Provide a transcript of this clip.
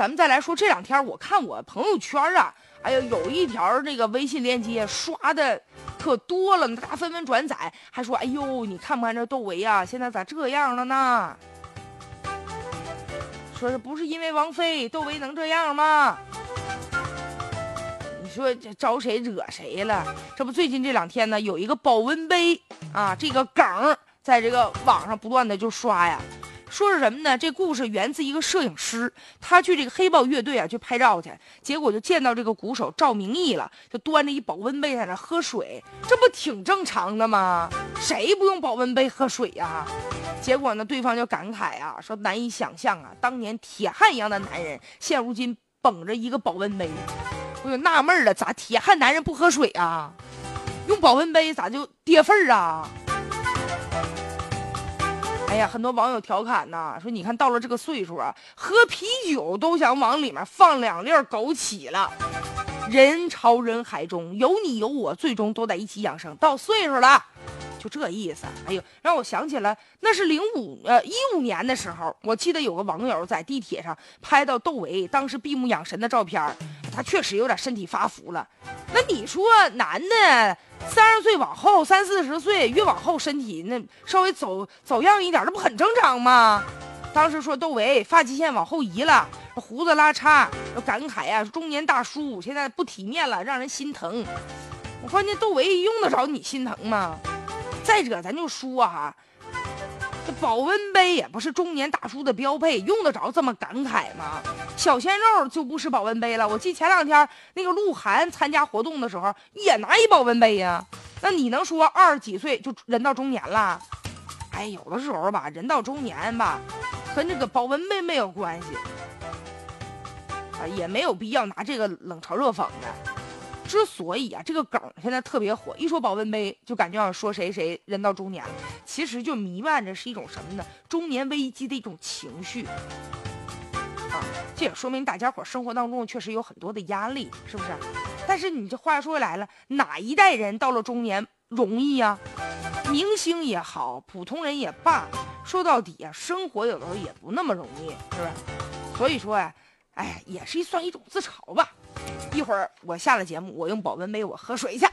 咱们再来说这两天，我看我朋友圈啊，哎呀，有一条那个微信链接刷的可多了，大家纷纷转载，还说，哎呦，你看不看这窦唯啊？现在咋这样了呢？说是不是因为王菲，窦唯能这样吗？你说这招谁惹谁了？这不最近这两天呢，有一个保温杯啊，这个梗在这个网上不断的就刷呀。说是什么呢？这故事源自一个摄影师，他去这个黑豹乐队啊去拍照去，结果就见到这个鼓手赵明义了，就端着一保温杯在那喝水，这不挺正常的吗？谁不用保温杯喝水呀？结果呢，对方就感慨啊，说难以想象啊，当年铁汉一样的男人，现如今捧着一个保温杯，我就纳闷了，咋铁汉男人不喝水啊？用保温杯咋就跌份儿啊？哎呀，很多网友调侃呐，说你看到了这个岁数啊，喝啤酒都想往里面放两粒枸杞了。人潮人海中有你有我，最终都在一起养生。到岁数了，就这意思。哎呦，让我想起了那是零五呃一五年的时候，我记得有个网友在地铁上拍到窦唯当时闭目养神的照片，他确实有点身体发福了。那你说男的？三十岁往后，三四十岁越往后，身体那稍微走走样一点，那不很正常吗？当时说窦唯发际线往后移了，胡子拉碴，感慨呀，中年大叔现在不体面了，让人心疼。我关键窦唯用得着你心疼吗？再者，咱就说哈。这保温杯也不是中年大叔的标配，用得着这么感慨吗？小鲜肉就不是保温杯了。我记前两天那个鹿晗参加活动的时候也拿一保温杯呀。那你能说二十几岁就人到中年了？哎，有的时候吧，人到中年吧，跟这个保温杯没有关系啊，也没有必要拿这个冷嘲热讽的。之所以啊，这个梗现在特别火，一说保温杯就感觉要说谁谁人到中年了，其实就弥漫着是一种什么呢？中年危机的一种情绪啊，这也说明大家伙生活当中确实有很多的压力，是不是？但是你这话说回来了，哪一代人到了中年容易呀？明星也好，普通人也罢，说到底啊，生活有的时候也不那么容易，是不是？所以说呀，哎，也是算一种自嘲吧。一会儿我下了节目，我用保温杯我喝水去。